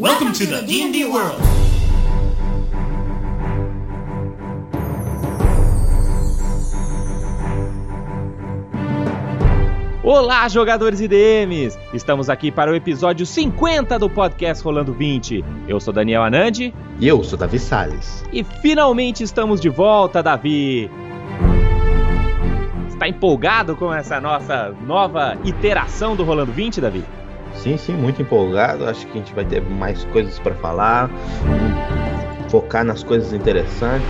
Welcome to the D&D world. Olá, jogadores e DMs! Estamos aqui para o episódio 50 do podcast Rolando 20. Eu sou Daniel Anandi E eu sou Davi Salles. e finalmente estamos de volta, Davi! Está empolgado com essa nossa nova iteração do Rolando 20, Davi? Sim, sim, muito empolgado. Acho que a gente vai ter mais coisas para falar, focar nas coisas interessantes.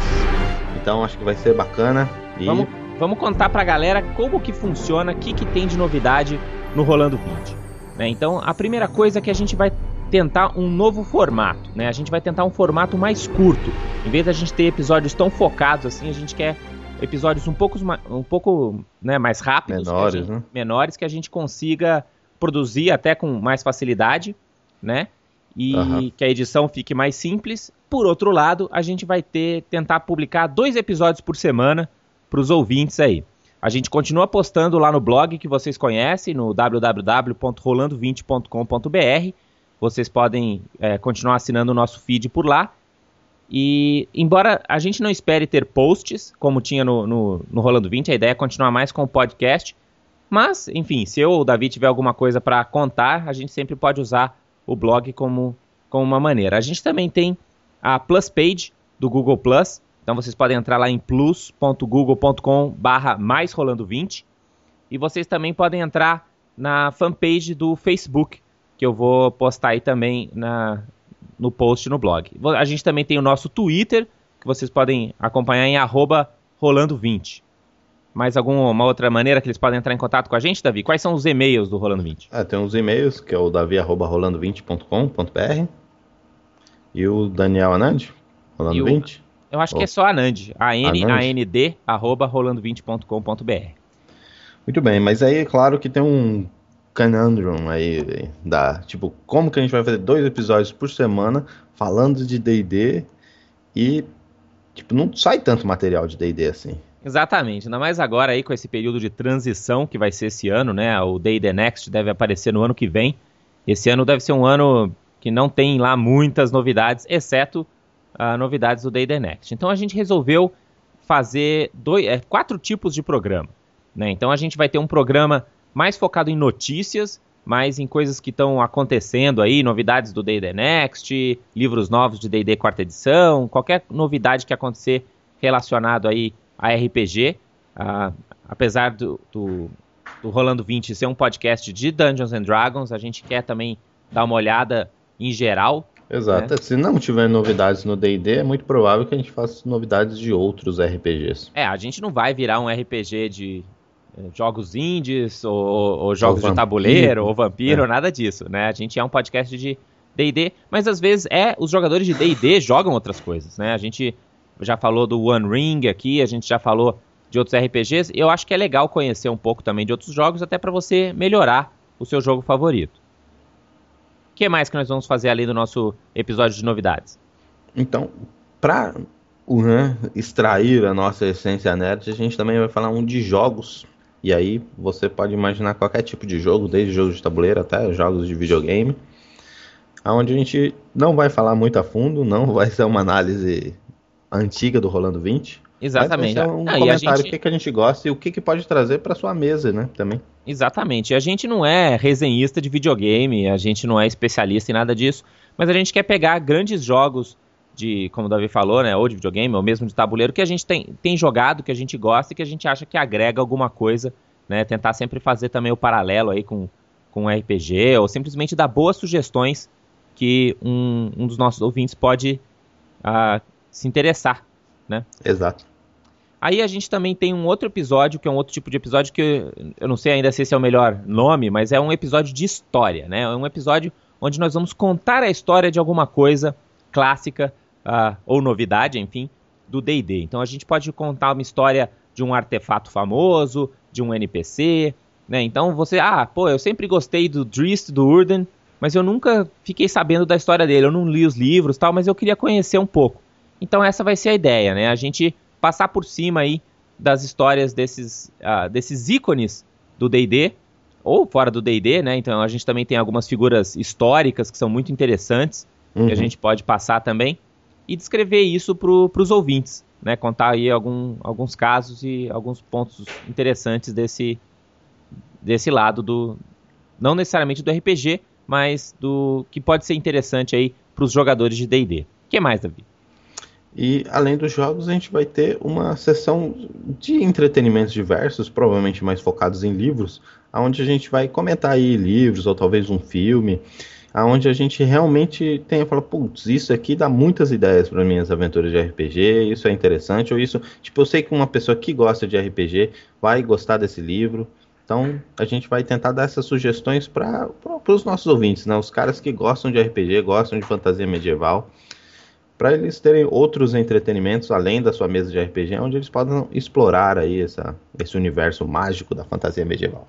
Então acho que vai ser bacana. E Vamos, vamos contar pra galera como que funciona, o que, que tem de novidade no Rolando 20. né? Então, a primeira coisa é que a gente vai tentar um novo formato, né? A gente vai tentar um formato mais curto. Em vez da gente ter episódios tão focados assim, a gente quer episódios um pouco, um pouco né, mais rápidos, que Menores, gente- né? menores, que a gente consiga produzir até com mais facilidade, né? E Aham. que a edição fique mais simples. Por outro lado, a gente vai ter tentar publicar dois episódios por semana para os ouvintes aí. A gente continua postando lá no blog que vocês conhecem, no www.rolando20.com.br. Vocês podem é, continuar assinando o nosso feed por lá. E embora a gente não espere ter posts, como tinha no, no, no Rolando 20, a ideia é continuar mais com o podcast. Mas, enfim, se eu ou o Davi tiver alguma coisa para contar, a gente sempre pode usar o blog como, como uma maneira. A gente também tem a Plus Page do Google Plus. Então vocês podem entrar lá em plus.google.com barra mais rolando 20. E vocês também podem entrar na fanpage do Facebook, que eu vou postar aí também na, no post no blog. A gente também tem o nosso Twitter, que vocês podem acompanhar em arroba rolando20. Mais alguma outra maneira que eles podem entrar em contato com a gente, Davi? Quais são os e-mails do Rolando 20? ah, tem uns e-mails, que é o davi.rolando20.com.br e o Daniel Anand, Rolando E o- 20. Eu acho que Oh. é só Anand. A-N-A-N-D, Anand. arroba rolando20.com.br. Muito bem, mas aí é claro que tem um conundrum aí da, tipo, como que a gente vai fazer dois episódios por semana falando de D&D e tipo, não sai tanto material de D&D assim. Exatamente, ainda mais agora aí com esse período de transição que vai ser esse ano, né? O Day The Next deve aparecer no ano que vem. Esse ano deve ser um ano que não tem lá muitas novidades, exceto ah, novidades do Day The Next. Então a gente resolveu fazer dois, é, quatro tipos de programa. Né? Então a gente vai ter um programa mais focado em notícias, mais em coisas que estão acontecendo aí, novidades do Day The Next, livros novos de D&D quarta edição, qualquer novidade que acontecer relacionado aí a RPG. Ah, apesar do, do, do Rolando 20 ser um podcast de Dungeons and Dragons, a gente quer também dar uma olhada em geral. Exato. Se não tiver novidades no D&D, é muito provável que a gente faça novidades de outros RPGs. É, a gente não vai virar um RPG de eh, jogos indies ou, ou jogos de vampiro. tabuleiro ou vampiro, É. nada disso, né? A gente é um podcast de D&D, mas às vezes é os jogadores de D&D jogam outras coisas, né? A gente já falou do One Ring aqui, a gente já falou de outros RPGs. Eu acho que é legal conhecer um pouco também de outros jogos, até para você melhorar o seu jogo favorito. O que mais que nós vamos fazer além do nosso episódio de novidades? Então, para né, extrair a nossa essência nerd, a gente também vai falar um de jogos. E aí você pode imaginar qualquer tipo de jogo, desde jogos de tabuleiro até jogos de videogame. Onde a gente não vai falar muito a fundo, não vai ser uma análise antiga do Rolando 20. Exatamente. Mas vai ser um Ah, e comentário gente- o que, que a gente gosta e o que, que pode trazer para sua mesa, né? Também. Exatamente. A gente não é resenhista de videogame, a gente não é especialista em nada disso, mas a gente quer pegar grandes jogos de, como o Davi falou, né, ou de videogame, ou mesmo de tabuleiro, que a gente tem, tem jogado, que a gente gosta e que a gente acha que agrega alguma coisa, né? Tentar sempre fazer também o paralelo aí com, com o RPG, ou simplesmente dar boas sugestões que um, um dos nossos ouvintes pode ah, se interessar. Exato. Aí a gente também tem um outro episódio, que é um outro tipo de episódio que eu- não sei ainda se esse é o melhor nome, mas é um episódio de história, né? É um episódio onde nós vamos contar a história de alguma coisa clássica ah, ou novidade, enfim, do D&D. Então a gente pode contar uma história de um artefato famoso, de um NPC, né? Então você, ah, pô, eu sempre gostei do Drist, do Urden, mas eu nunca fiquei sabendo da história dele. Eu não li os livros, tal, mas eu queria conhecer um pouco. Então essa vai ser a ideia, né? A gente passar por cima aí das histórias desses, ah, desses ícones do D&D ou fora do D&D, né? Então a gente também tem algumas figuras históricas que são muito interessantes uhum. que a uhum. gente pode passar também e descrever isso para os ouvintes, né? Contar aí algum, alguns casos e alguns pontos interessantes desse, desse lado do não necessariamente do RPG, mas do que pode ser interessante aí para os jogadores de D&D. O que mais, Davi? E além dos jogos, a gente vai ter uma sessão de entretenimentos diversos, provavelmente mais focados em livros, onde a gente vai comentar aí livros ou talvez um filme, aonde a gente realmente tenha fala, putz, isso aqui dá muitas ideias para minhas aventuras de RPG, isso é interessante, ou isso, tipo, eu sei que uma pessoa que gosta de RPG vai gostar desse livro. Então, a gente vai tentar dar essas sugestões para os nossos ouvintes, né? Os caras que gostam de RPG, gostam de fantasia medieval para eles terem outros entretenimentos além da sua mesa de RPG, onde eles podem explorar aí essa, esse universo mágico da fantasia medieval.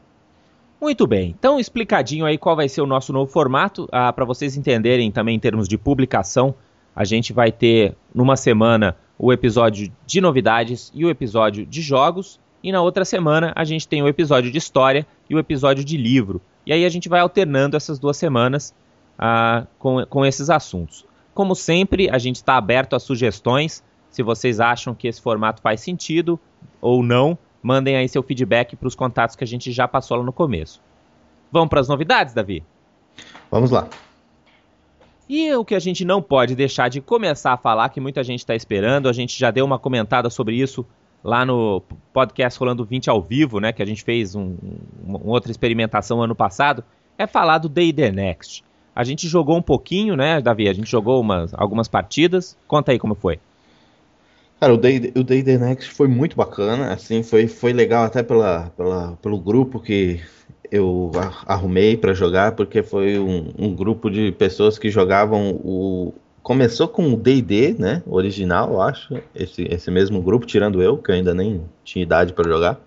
Muito bem, então explicadinho aí qual vai ser o nosso novo formato, ah, para vocês entenderem também em termos de publicação, a gente vai ter numa semana o episódio de novidades e o episódio de jogos, e na outra semana a gente tem o episódio de história e o episódio de livro. E aí a gente vai alternando essas duas semanas ah, com, com esses assuntos. Como sempre, a gente está aberto a sugestões. Se vocês acham que esse formato faz sentido ou não, mandem aí seu feedback para os contatos que a gente já passou lá no começo. Vamos para as novidades, Davi? Vamos lá. E o que a gente não pode deixar de começar a falar, que muita gente está esperando, a gente já deu uma comentada sobre isso lá no podcast Rolando 20 ao vivo, né, que a gente fez um, uma outra experimentação ano passado, é falar do Day The Next. A gente jogou um pouquinho, né, Davi? A gente jogou umas, algumas partidas. Conta aí como foi. Cara, o Day, o Day The Next foi muito bacana, assim, foi, foi legal até pela, pela, pelo grupo que eu arrumei para jogar, porque foi um, um, grupo de pessoas que jogavam o... Começou com o D&D, né, original, eu acho, esse, esse mesmo grupo, tirando eu, que eu ainda nem tinha idade para jogar.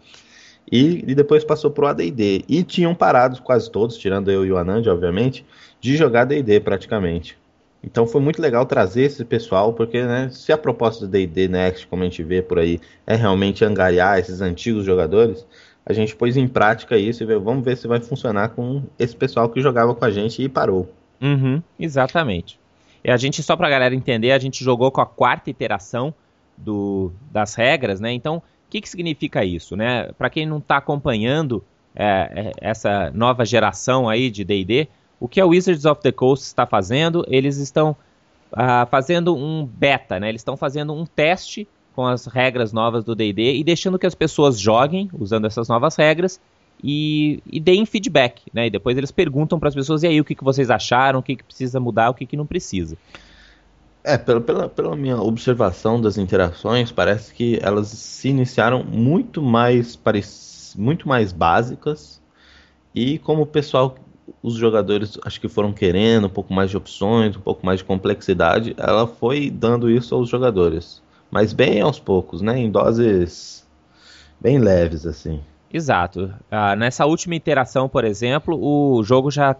E, e, depois passou pro AD&D. E tinham parado quase todos, tirando eu e o Anand, obviamente, de jogar D&D praticamente. Então foi muito legal trazer esse pessoal, porque né, se a proposta do D&D Next, como a gente vê por aí, é realmente angariar esses antigos jogadores, a gente pôs em prática isso e vamos ver se vai funcionar com esse pessoal que jogava com a gente e parou. Uhum, exatamente. E a gente, só pra galera entender, a gente jogou com a quarta iteração do, das regras, né? Então, o que, que significa isso, né? Para quem não está acompanhando é, é, essa nova geração aí de D&D, o que a Wizards of the Coast está fazendo? Eles estão uh, fazendo um beta, né? Eles estão fazendo um teste com as regras novas do D&D e deixando que as pessoas joguem usando essas novas regras e, e deem feedback, né? E depois eles perguntam para as pessoas e aí o que, que vocês acharam, o que, que precisa mudar, o que, que não precisa. É, pela, pela, pela minha observação das interações, parece que elas se iniciaram muito mais, muito mais básicas e como o pessoal os jogadores acho que foram querendo um pouco mais de opções, um pouco mais de complexidade, ela foi dando isso aos jogadores. Mas bem aos poucos, né? Em doses bem leves, assim. Exato. Ah, nessa última iteração, por exemplo, o jogo já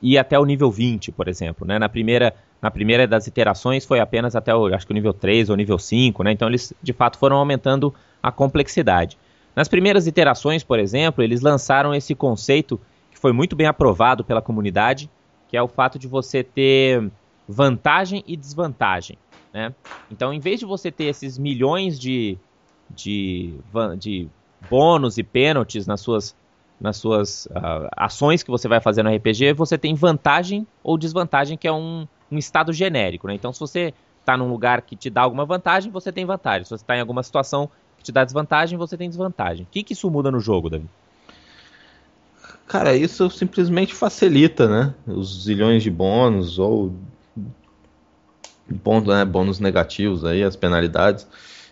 ia até o nível 20, por exemplo. Né? Na, primeira, na primeira das iterações foi apenas até o, acho que o nível 3 ou nível 5, né? Então eles de fato foram aumentando a complexidade. Nas primeiras iterações, por exemplo, eles lançaram esse conceito que foi muito bem aprovado pela comunidade, que é o fato de você ter vantagem e desvantagem. Né? Então, em vez de você ter esses milhões de, de, de bônus e pênaltis nas suas, nas suas uh, ações que você vai fazer no RPG, você tem vantagem ou desvantagem, que é um, um estado genérico. Né? Então, se você está num lugar que te dá alguma vantagem, você tem vantagem. Se você está em alguma situação que te dá desvantagem, você tem desvantagem. O que, que isso muda no jogo, David? Cara, isso simplesmente facilita, né? Os zilhões de bônus ou bônus, né, bônus negativos aí, as penalidades.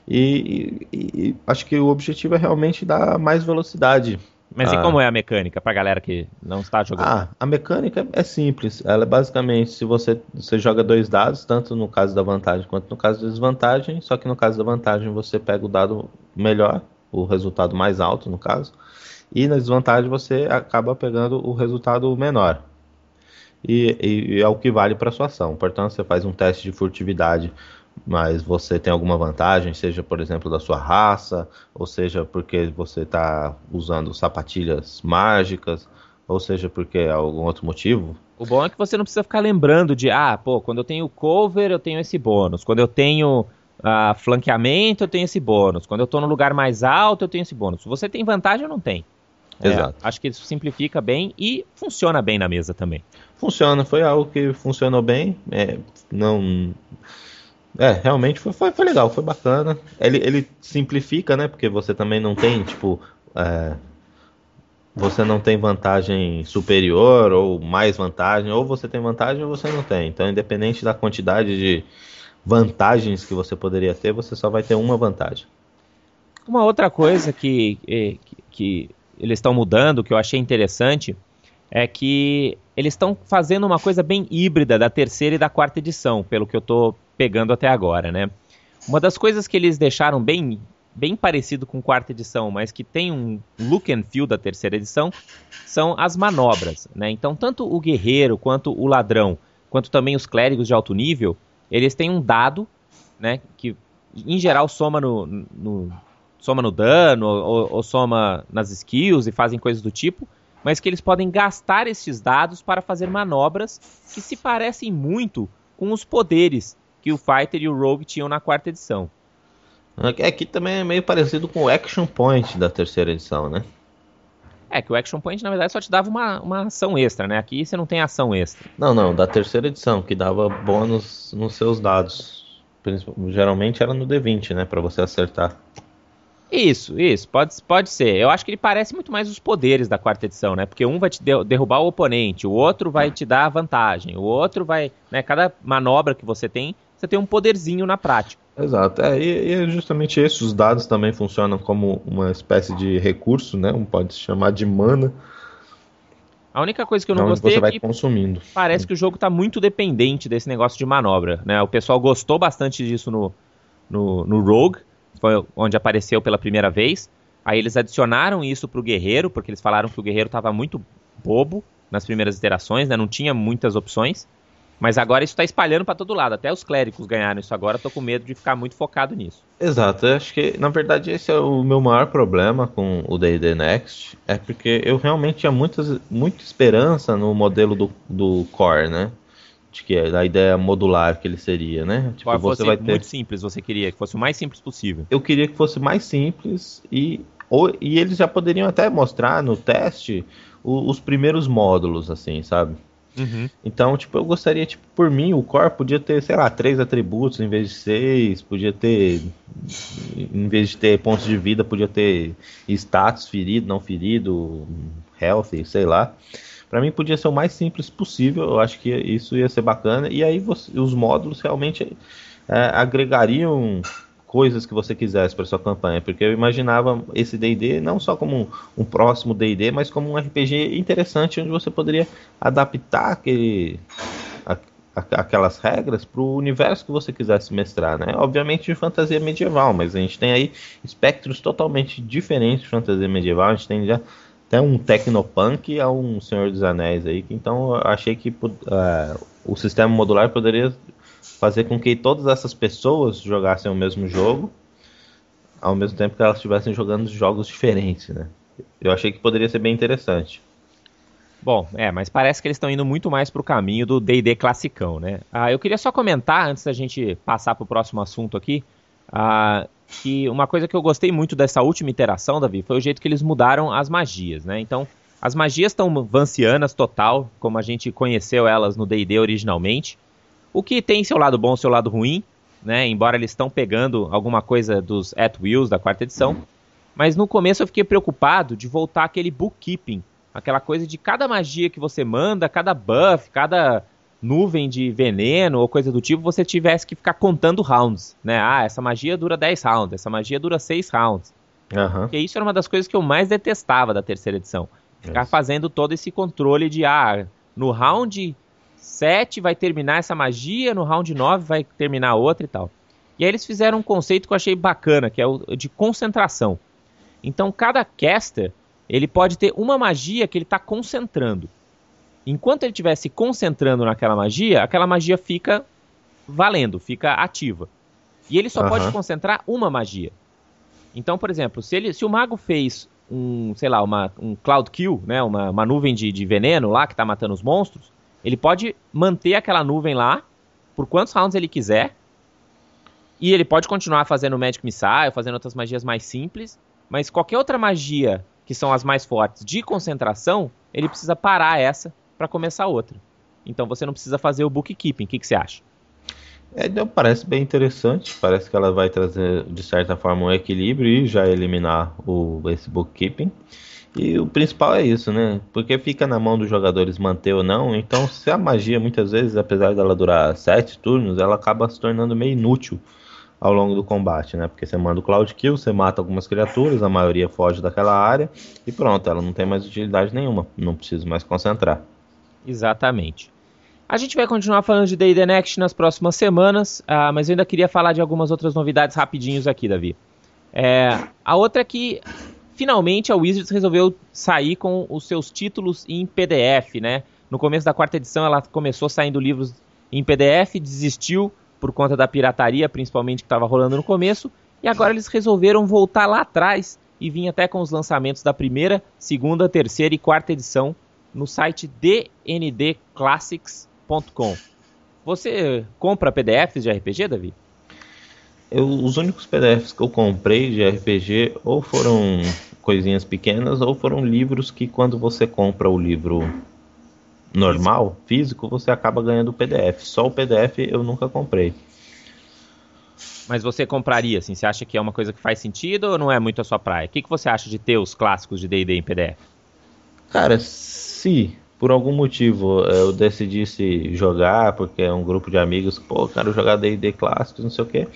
E, e, e, acho que o objetivo é realmente dar mais velocidade. Mas e como é a mecânica para galera que não está jogando? Ah, a mecânica é simples. Ela é basicamente se você, você joga dois dados, tanto no caso da vantagem quanto no caso da desvantagem, só que no caso da vantagem você pega o dado melhor, o resultado mais alto no caso e na desvantagem você acaba pegando o resultado menor. E, e, é o que vale para sua ação. Portanto, você faz um teste de furtividade, mas você tem alguma vantagem, seja por exemplo da sua raça, ou seja porque você está usando sapatilhas mágicas, ou seja porque algum outro motivo, O bom é que você não precisa ficar lembrando de, ah, pô, quando eu tenho cover eu tenho esse bônus, quando eu tenho uh, flanqueamento eu tenho esse bônus, quando eu tô no lugar mais alto eu tenho esse bônus. Você tem vantagem ou não tem? É, Exato. acho que isso simplifica bem e funciona bem na mesa também. Funciona, foi algo que funcionou bem. É, não. É, realmente foi, foi, foi legal, foi bacana. Ele, ele simplifica, né? Porque você também não tem, tipo. É, você não tem vantagem superior ou mais vantagem, ou você tem vantagem ou você não tem. Então, independente da quantidade de vantagens que você poderia ter, você só vai ter uma vantagem. Uma outra coisa que, que, que eles estão mudando, que eu achei interessante, é que eles estão fazendo uma coisa bem híbrida da terceira e da quarta edição, pelo que eu estou pegando até agora, né? Uma das coisas que eles deixaram bem bem parecido com quarta edição, mas que tem um look and feel da terceira edição, são as manobras, né? Então, tanto o guerreiro quanto o ladrão, quanto também os clérigos de alto nível, eles têm um dado, né, que em geral soma no, no soma no dano ou, ou soma nas skills e fazem coisas do tipo, mas que eles podem gastar esses dados para fazer manobras que se parecem muito com os poderes que o Fighter e o Rogue tinham na quarta edição. Aqui também é meio parecido com o Action Point da terceira edição, né? É, que o Action Point, na verdade, só te dava uma, uma ação extra, né? Aqui você não tem ação extra. Não, não, da terceira edição, que dava bônus nos seus dados. Geralmente era no D20, né? Pra você acertar. Isso, isso, pode, pode ser. Eu acho que ele parece muito mais os poderes da quarta edição, né? Porque um vai te derrubar o oponente, o outro vai te dar vantagem, o outro vai. Né, cada manobra que você tem, você tem um poderzinho na prática. Exato, é, e, e é justamente isso. Os dados também funcionam como uma espécie de recurso, né? Um pode se chamar de mana. A única coisa que eu não gostei você é vai que consumindo. parece que o jogo está muito dependente desse negócio de manobra, né? O pessoal gostou bastante disso no, no, no Rogue, foi onde apareceu pela primeira vez. Aí eles adicionaram isso pro Guerreiro, porque eles falaram que o Guerreiro estava muito bobo nas primeiras iterações, né? Não tinha muitas opções. Mas agora isso está espalhando para todo lado. Até os clérigos ganharam isso agora. Tô com medo de ficar muito focado nisso. Exato. Eu acho que, na verdade, esse é o meu maior problema com o D&D Next. É porque eu realmente tinha muitas, muita esperança no modelo do, do Core, né? De que é a ideia modular que ele seria, né? Tipo, você vai ter... muito simples, você queria que fosse o mais simples possível. Eu queria que fosse mais simples e, ou, e eles já poderiam até mostrar no teste o, os primeiros módulos, assim, sabe? Uhum. Então, tipo, eu gostaria, tipo, por mim, o core podia ter, sei lá, três atributos em vez de seis, podia ter, em vez de ter pontos de vida, podia ter status, ferido, não ferido, healthy, sei lá. Para mim podia ser o mais simples possível, eu acho que isso ia ser bacana, e aí você, os módulos realmente é, agregariam coisas que você quisesse para sua campanha, porque eu imaginava esse D&D não só como um, um próximo D&D, mas como um RPG interessante onde você poderia adaptar aquele, aquelas regras para o universo que você quisesse mestrar, né? Obviamente de fantasia medieval, mas a gente tem aí espectros totalmente diferentes de fantasia medieval, a gente tem já até um Tecnopunk a um Senhor dos Anéis aí, então eu achei que uh, o sistema modular poderia fazer com que todas essas pessoas jogassem o mesmo jogo, ao mesmo tempo que elas estivessem jogando jogos diferentes, né? Eu achei que poderia ser bem interessante. Bom, é, mas parece que eles estão indo muito mais para o caminho do D&D classicão, né? Ah, eu queria só comentar, antes da gente passar para o próximo assunto aqui, ah, que uma coisa que eu gostei muito dessa última iteração, Davi, foi o jeito que eles mudaram as magias, né? Então, as magias estão vancianas total, como a gente conheceu elas no D&D originalmente, o que tem seu lado bom, seu lado ruim, né? Embora eles estão pegando alguma coisa dos At Wheels da quarta edição. Mas no começo eu fiquei preocupado de voltar aquele bookkeeping, aquela coisa de cada magia que você manda, cada buff, cada nuvem de veneno ou coisa do tipo, você tivesse que ficar contando rounds, né? Ah, essa magia dura 10 rounds, essa magia dura 6 rounds. Uhum. Porque isso era uma das coisas que eu mais detestava da terceira edição. Ficar yes. fazendo todo esse controle de, ah, no round 7 vai terminar essa magia, no round 9 vai terminar outra e tal. E aí eles fizeram um conceito que eu achei bacana, que é o de concentração. Então cada caster, ele pode ter uma magia que ele está concentrando. Enquanto ele estiver se concentrando naquela magia, aquela magia fica valendo, fica ativa. E ele só uhum. pode concentrar uma magia. Então, por exemplo, se, ele, se o mago fez um, sei lá, uma, um cloud kill, né, uma, uma nuvem de, de veneno lá que está matando os monstros, Ele pode manter aquela nuvem lá por quantos rounds ele quiser. E ele pode continuar fazendo Magic Missile, fazendo outras magias mais simples. Mas qualquer outra magia, que são as mais fortes, de concentração, ele precisa parar essa para começar outra. Então você não precisa fazer o bookkeeping. O que, que você acha? É, parece bem interessante. Parece que ela vai trazer, de certa forma, um equilíbrio e já eliminar o, esse bookkeeping. E o principal é isso, né? Porque fica na mão dos jogadores manter ou não. Então, se a magia, muitas vezes, apesar dela durar sete turnos, ela acaba se tornando meio inútil ao longo do combate, né? Porque você manda o Cloud Kill, você mata algumas criaturas, a maioria foge daquela área e pronto, ela não tem mais utilidade nenhuma. Não precisa mais concentrar. Exatamente. A gente vai continuar falando de Day Next nas próximas semanas, uh, mas eu ainda queria falar de algumas outras novidades rapidinhos aqui, Davi. É, a outra é que finalmente a Wizards resolveu sair com os seus títulos em PDF, né? No começo da quarta edição ela começou saindo livros em PDF, desistiu por conta da pirataria, principalmente que estava rolando no começo, e agora eles resolveram voltar lá atrás e vir até com os lançamentos da primeira, segunda, terceira e quarta edição no site dndclassics.com você compra PDFs de RPG, Davi? Eu, os únicos PDFs que eu comprei de RPG ou foram coisinhas pequenas ou foram livros que quando você compra o livro normal, físico, você acaba ganhando o PDF. Só o PDF eu nunca comprei. Mas você compraria, assim, você acha que é uma coisa que faz sentido ou não é muito a sua praia? O que, que você acha de ter os clássicos de D&D em PDF? Cara, se por algum motivo eh, eu decidisse jogar, porque é um grupo de amigos, pô, quero jogar D&D clássicos, não sei o que,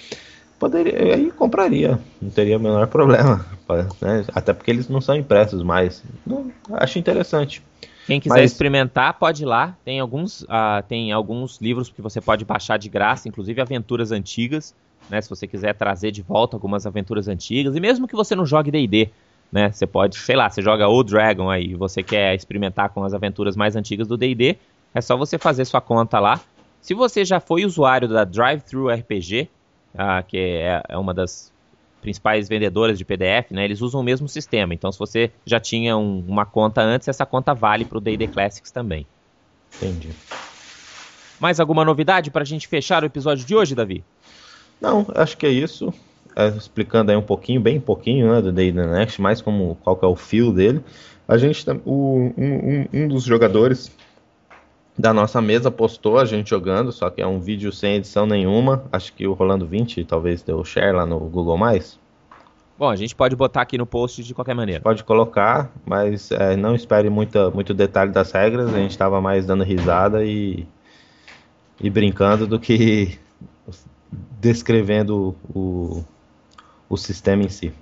poderia, aí compraria, não teria o menor problema, né? até porque eles não são impressos mais, não, acho interessante. Quem quiser Mas... experimentar, pode ir lá. Tem alguns, uh, tem alguns livros que você pode baixar de graça, inclusive aventuras antigas, né? Se você quiser trazer de volta algumas aventuras antigas, e mesmo que você não jogue D&D, né? Você pode, sei lá, você joga o Dragon aí, você quer experimentar com as aventuras mais antigas do D&D, é só você fazer sua conta lá. Se você já foi usuário da Drive-Thru RPG, ah, que é, é, uma das principais vendedoras de PDF, né? Eles usam o mesmo sistema. Então, se você já tinha um, uma conta antes, essa conta vale para o D&D Classics também. Entendi. Mais alguma novidade para a gente fechar o episódio de hoje, Davi? Não, acho que é isso explicando aí um pouquinho, bem pouquinho, né, do Day the Next, mais como qual que é o fio dele. A gente, o, um, um, dos jogadores da nossa mesa postou a gente jogando, só que é um vídeo sem edição nenhuma. Acho que o Rolando 20 talvez deu share lá no Google+. Bom, a gente pode botar aqui no post de qualquer maneira. Pode colocar, mas é, não espere muita, muito detalhe das regras. A gente estava mais dando risada e, e brincando do que descrevendo o, o sistema em si.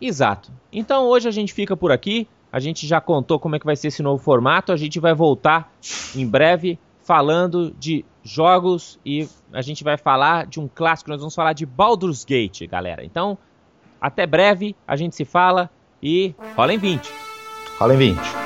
Exato. Então hoje a gente fica por aqui. A gente já contou como é que vai ser esse novo formato. A gente vai voltar em breve falando de jogos e a gente vai falar de um clássico. Nós vamos falar de Baldur's Gate, galera. Então, até breve. A gente se fala e rola em 20. Rola em 20.